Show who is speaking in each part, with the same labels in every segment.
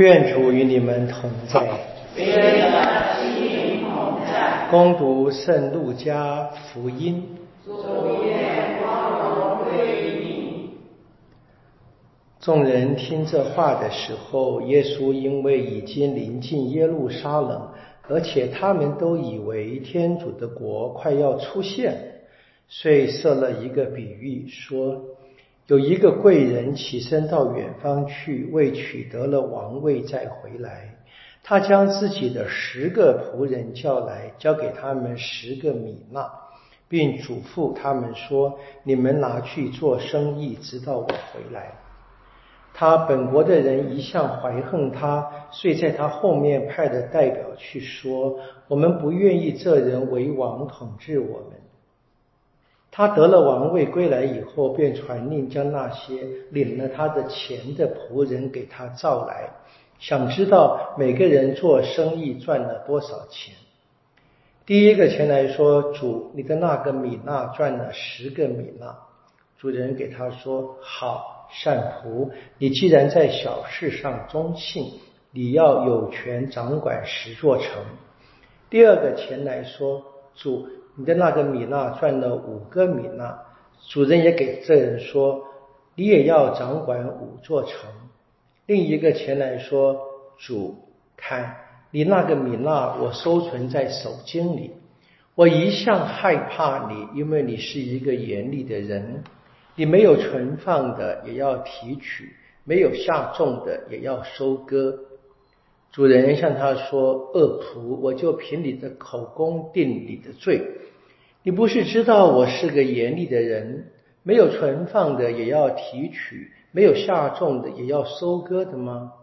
Speaker 1: 愿主与你们同在。
Speaker 2: 愿你心灵同在。
Speaker 1: 攻读圣路加福音。
Speaker 2: 主愿光荣归于你。
Speaker 1: 众人听这话的时候，耶稣因为已经临近耶路撒冷，而且他们都以为天主的国快要出现，遂设了一个比喻，说。有一个贵人起身到远方去，为取得了王位再回来。他将自己的十个仆人叫来，交给他们十个米纳，并嘱咐他们说：“你们拿去做生意，直到我回来。”他本国的人一向怀恨他，遂在他后面派的代表去说：“我们不愿意这人为王统治我们。”他得了王位归来以后，便传令将那些领了他的钱的仆人给他召来，想知道每个人做生意赚了多少钱。第一个前来说：“主，你的那个米纳赚了十个米纳。”主人给他说：“好，善仆，你既然在小事上忠信，你要有权掌管十座城。”第二个前来说：“主。”你的那个米纳赚了五个米纳，主人也给这人说，你也要掌管五座城。另一个前来说，主看你那个米纳，我收存在手巾里。我一向害怕你，因为你是一个严厉的人，你没有存放的也要提取，没有下种的也要收割。主人向他说：“恶仆，我就凭你的口供定你的罪。你不是知道我是个严厉的人，没有存放的也要提取，没有下种的也要收割的吗？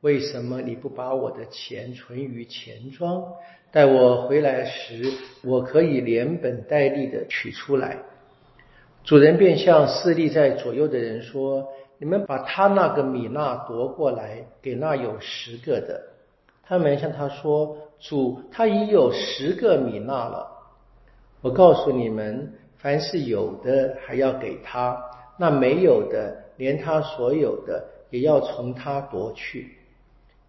Speaker 1: 为什么你不把我的钱存于钱庄，待我回来时，我可以连本带利的取出来？”主人便向侍立在左右的人说。你们把他那个米纳夺过来，给那有十个的。他们向他说：“主，他已有十个米纳了。”我告诉你们，凡是有的，还要给他；那没有的，连他所有的也要从他夺去。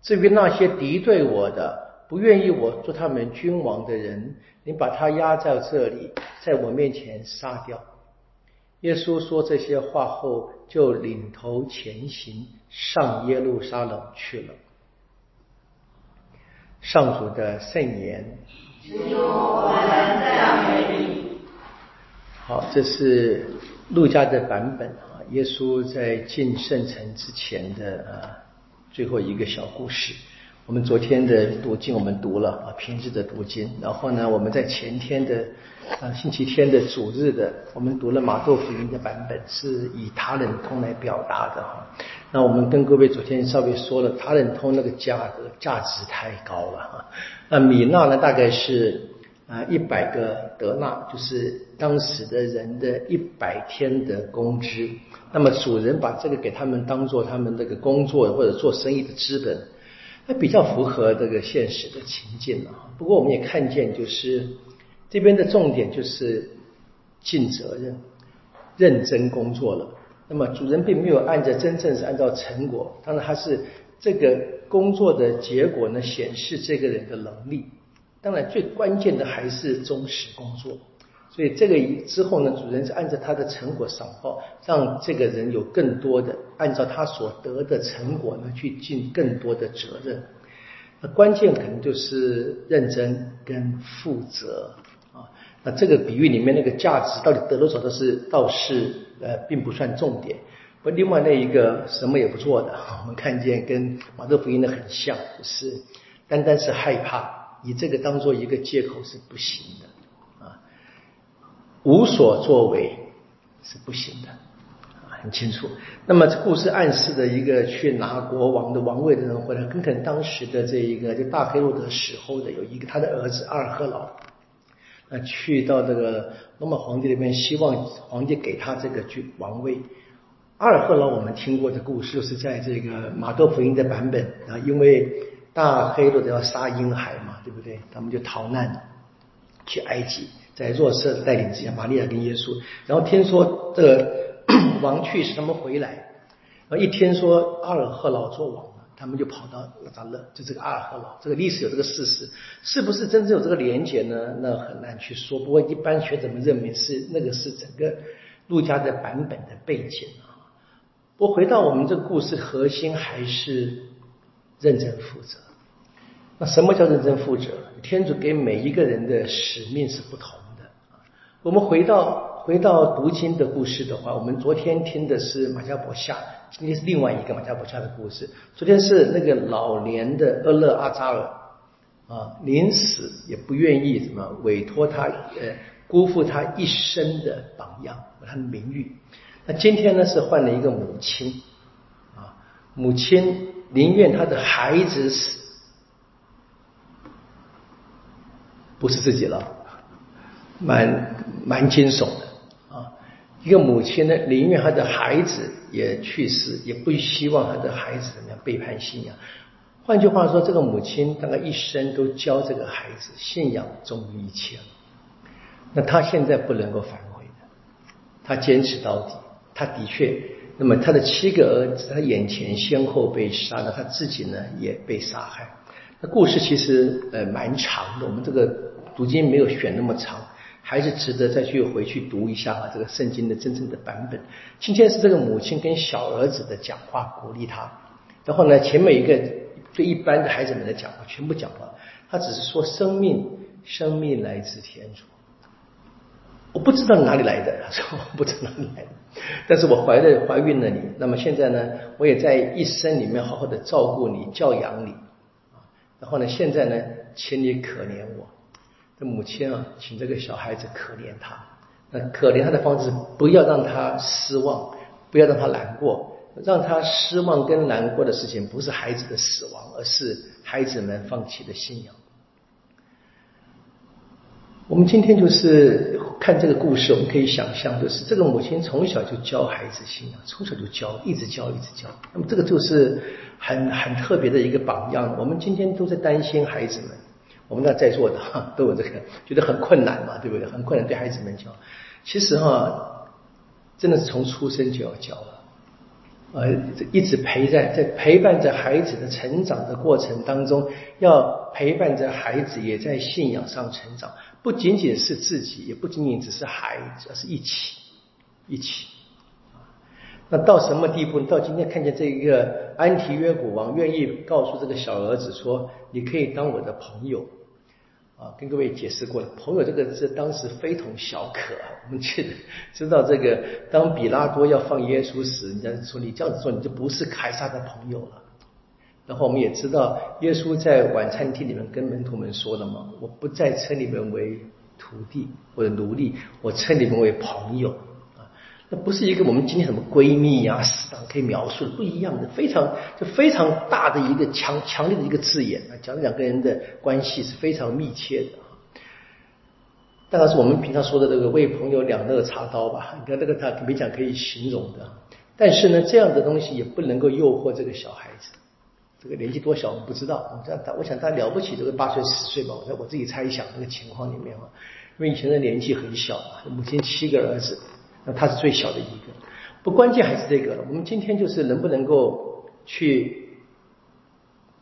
Speaker 1: 至于那些敌对我的、不愿意我做他们君王的人，你把他压在这里，在我面前杀掉。耶稣说这些话后，就领头前行，上耶路撒冷去了。上主的圣言。好，这是路加的版本啊。耶稣在进圣城之前的啊最后一个小故事。我们昨天的读经我们读了啊，平日的读经。然后呢，我们在前天的。啊，星期天的主日的，我们读了马窦福音的版本，是以他人通来表达的哈。那我们跟各位昨天稍微说了，他人通那个价格价值太高了哈。那米纳呢，大概是啊一百个德纳，就是当时的人的一百天的工资。那么主人把这个给他们当做他们那个工作或者做生意的资本，那比较符合这个现实的情境了。不过我们也看见就是。这边的重点就是尽责任、认真工作了。那么主人并没有按照真正是按照成果，当然他是这个工作的结果呢，显示这个人的能力。当然最关键的还是忠实工作。所以这个之后呢，主人是按照他的成果赏报，让这个人有更多的按照他所得的成果呢去尽更多的责任。那关键可能就是认真跟负责啊。那这个比喻里面那个价值到底得多少，都是倒是呃并不算重点。不，另外那一个什么也不做的，我们看见跟马可福音的很像，就是单单是害怕，以这个当做一个借口是不行的，无所作为是不行的，很清楚。那么这故事暗示的一个去拿国王的王位的人回来，跟可能当时的这一个就大黑洛德死后的有一个他的儿子阿尔赫劳。那去到这个罗马皇帝那边，希望皇帝给他这个君王位。阿尔赫劳我们听过的故事，是在这个马窦福音的版本啊，因为大黑罗德要杀婴孩嘛，对不对？他们就逃难去埃及，在若瑟带领之下，玛利亚跟耶稣，然后听说这个王去世，他们回来，然后一听说阿尔赫老做王了，他们就跑到拉扎勒，就这个阿尔赫老，这个历史有这个事实，是不是真正有这个连结呢？那很难去说。不过一般学者们认为是那个是整个陆家的版本的背景啊。不过回到我们这个故事核心还是认真负责。那什么叫认真负责？天主给每一个人的使命是不同。我们回到。回到读经的故事的话，我们昨天听的是马加伯夏，今天是另外一个马加伯夏的故事。昨天是那个老年的厄勒阿扎尔啊，临死也不愿意什么委托他呃辜负他一生的榜样和他的名誉。那今天呢是换了一个母亲啊，母亲宁愿他的孩子死，不是自己了，蛮蛮惊悚的啊。一个母亲呢，宁愿她的孩子也去世，也不希望她的孩子怎么样背叛信仰。换句话说，这个母亲大概一生都教这个孩子信仰重于一切。那他现在不能够反悔的，他坚持到底。他的确，那么他的七个儿子，他眼前先后被杀了，他自己呢也被杀害。那故事其实呃蛮长的，我们这个读经没有选那么长。还是值得再去回去读一下啊，这个圣经的真正的版本。今天是这个母亲跟小儿子的讲话，鼓励他。然后呢，前面一个对一般的孩子们的讲话，全部讲了。他只是说生命，生命来自天主。我不知道哪里来的，他说我不知道哪里来的。但是我怀了怀孕了你，那么现在呢，我也在一生里面好好的照顾你，教养你。然后呢，现在呢，请你可怜我。母亲啊，请这个小孩子可怜他。那可怜他的方式，不要让他失望，不要让他难过。让他失望跟难过的事情，不是孩子的死亡，而是孩子们放弃的信仰。我们今天就是看这个故事，我们可以想象，就是这个母亲从小就教孩子信仰，从小就教，一直教，一直教。那么这个就是很很特别的一个榜样。我们今天都在担心孩子们。我们那在座的哈 都有这个，觉得很困难嘛，对不对？很困难对孩子们教。其实哈，真的是从出生就要教了，呃，一直陪在在陪伴着孩子的成长的过程当中，要陪伴着孩子也在信仰上成长，不仅仅是自己，也不仅仅只是孩子，而是一起一起。那到什么地步？到今天看见这一个安提约古王愿意告诉这个小儿子说：“你可以当我的朋友。”啊，跟各位解释过了，朋友这个字当时非同小可啊。我们记得知道这个，当比拉多要放耶稣时，人家说你这样子做，你就不是凯撒的朋友了。然后我们也知道，耶稣在晚餐厅里面跟门徒们说了嘛：“我不再称你们为徒弟或者奴隶，我称你们为朋友。”那不是一个我们今天什么闺蜜呀、死党可以描述的不一样的，非常就非常大的一个强强烈的一个字眼啊，讲两个人的关系是非常密切的啊。大概是我们平常说的这个为朋友两肋插刀吧，你看这个他没讲可以形容的。但是呢，这样的东西也不能够诱惑这个小孩子，这个年纪多小我们不知道。我想他，我想他了不起，这个八岁十岁吧，我在我自己猜想这个情况里面啊，因为以前的年纪很小嘛，母亲七个儿子。那他是最小的一个，不关键还是这个。我们今天就是能不能够去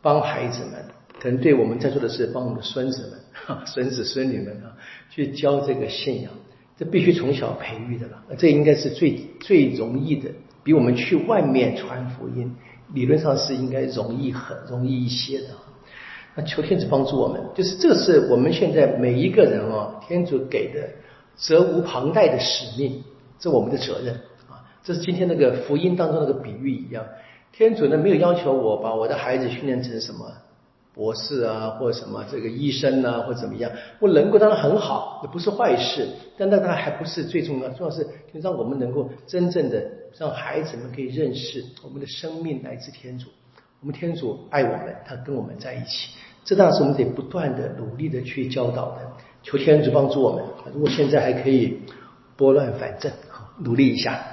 Speaker 1: 帮孩子们，可能对我们在座的是帮我们的孙子们、孙子孙女们啊，去教这个信仰，这必须从小培育的了。这应该是最最容易的，比我们去外面传福音，理论上是应该容易很容易一些的。那求天主帮助我们，就是这是我们现在每一个人啊，天主给的责无旁贷的使命。这我们的责任啊！这是今天那个福音当中那个比喻一样，天主呢没有要求我把我的孩子训练成什么博士啊，或者什么这个医生啊，或怎么样。我能够当然很好，也不是坏事，但那他还不是最重要，重要是让我们能够真正的让孩子们可以认识我们的生命来自天主，我们天主爱我们，他跟我们在一起。这当然是我们得不断的努力的去教导的，求天主帮助我们。如果现在还可以拨乱反正。努力一下。